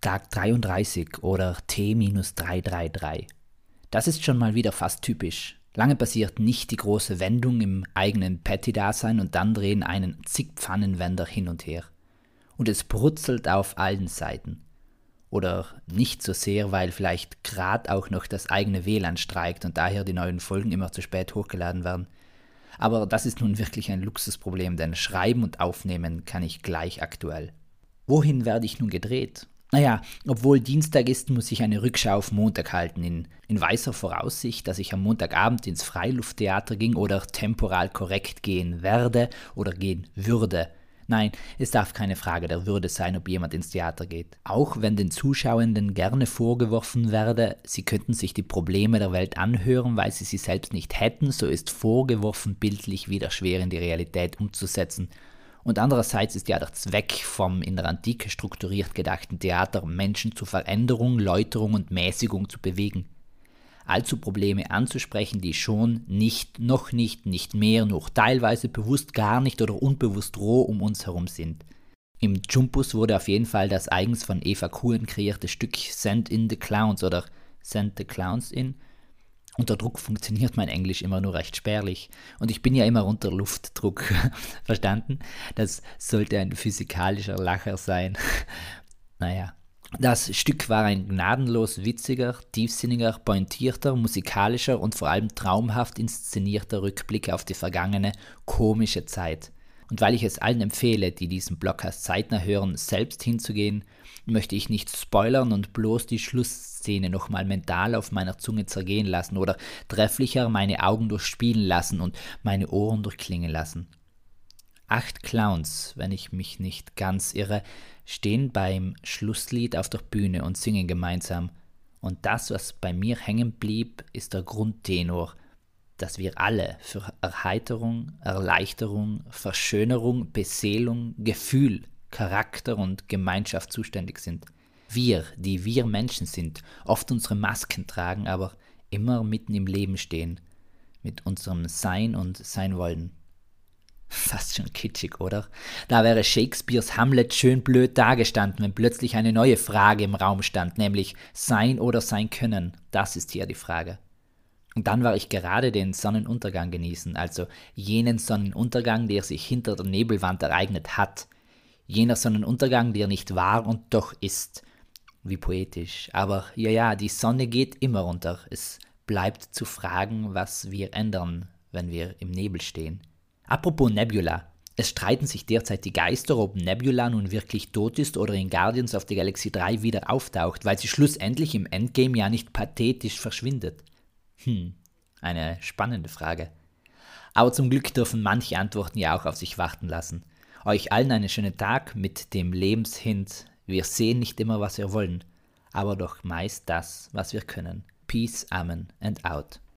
Tag 33 oder T-333. Das ist schon mal wieder fast typisch. Lange passiert nicht die große Wendung im eigenen Patty-Dasein und dann drehen einen zig Pfannenwender hin und her. Und es brutzelt auf allen Seiten. Oder nicht so sehr, weil vielleicht gerade auch noch das eigene WLAN streikt und daher die neuen Folgen immer zu spät hochgeladen werden. Aber das ist nun wirklich ein Luxusproblem, denn Schreiben und Aufnehmen kann ich gleich aktuell. Wohin werde ich nun gedreht? Naja, obwohl Dienstag ist, muss ich eine Rückschau auf Montag halten, in, in weißer Voraussicht, dass ich am Montagabend ins Freilufttheater ging oder temporal korrekt gehen werde oder gehen würde. Nein, es darf keine Frage der Würde sein, ob jemand ins Theater geht. Auch wenn den Zuschauenden gerne vorgeworfen werde, sie könnten sich die Probleme der Welt anhören, weil sie sie selbst nicht hätten, so ist vorgeworfen bildlich wieder schwer in die Realität umzusetzen und andererseits ist ja der Zweck vom in der Antike strukturiert gedachten Theater, Menschen zu Veränderung, Läuterung und Mäßigung zu bewegen. Allzu Probleme anzusprechen, die schon nicht, noch nicht, nicht mehr, noch teilweise bewusst gar nicht oder unbewusst roh um uns herum sind. Im Jumpus wurde auf jeden Fall das eigens von Eva Kuhn kreierte Stück Send in the Clowns oder Send the Clowns in unter Druck funktioniert mein Englisch immer nur recht spärlich. Und ich bin ja immer unter Luftdruck. Verstanden? Das sollte ein physikalischer Lacher sein. naja. Das Stück war ein gnadenlos witziger, tiefsinniger, pointierter, musikalischer und vor allem traumhaft inszenierter Rückblick auf die vergangene, komische Zeit. Und weil ich es allen empfehle, die diesen Blockcast zeitnah hören, selbst hinzugehen, möchte ich nicht spoilern und bloß die Schlussszene nochmal mental auf meiner Zunge zergehen lassen oder trefflicher meine Augen durchspielen lassen und meine Ohren durchklingen lassen. Acht Clowns, wenn ich mich nicht ganz irre, stehen beim Schlusslied auf der Bühne und singen gemeinsam. Und das, was bei mir hängen blieb, ist der Grundtenor, dass wir alle für Erheiterung, Erleichterung, Verschönerung, Beseelung, Gefühl, Charakter und Gemeinschaft zuständig sind. Wir, die wir Menschen sind, oft unsere Masken tragen, aber immer mitten im Leben stehen, mit unserem Sein und Seinwollen. Fast schon kitschig, oder? Da wäre Shakespeares Hamlet schön blöd dagestanden, wenn plötzlich eine neue Frage im Raum stand, nämlich sein oder sein können. Das ist hier die Frage. Und dann war ich gerade den Sonnenuntergang genießen, also jenen Sonnenuntergang, der sich hinter der Nebelwand ereignet hat. Jener Sonnenuntergang, der nicht war und doch ist. Wie poetisch. Aber ja, ja, die Sonne geht immer runter. Es bleibt zu fragen, was wir ändern, wenn wir im Nebel stehen. Apropos Nebula. Es streiten sich derzeit die Geister, ob Nebula nun wirklich tot ist oder in Guardians of the Galaxy 3 wieder auftaucht, weil sie schlussendlich im Endgame ja nicht pathetisch verschwindet. Hm, eine spannende Frage. Aber zum Glück dürfen manche Antworten ja auch auf sich warten lassen. Euch allen einen schönen Tag mit dem Lebenshint. Wir sehen nicht immer, was wir wollen, aber doch meist das, was wir können. Peace, Amen and out.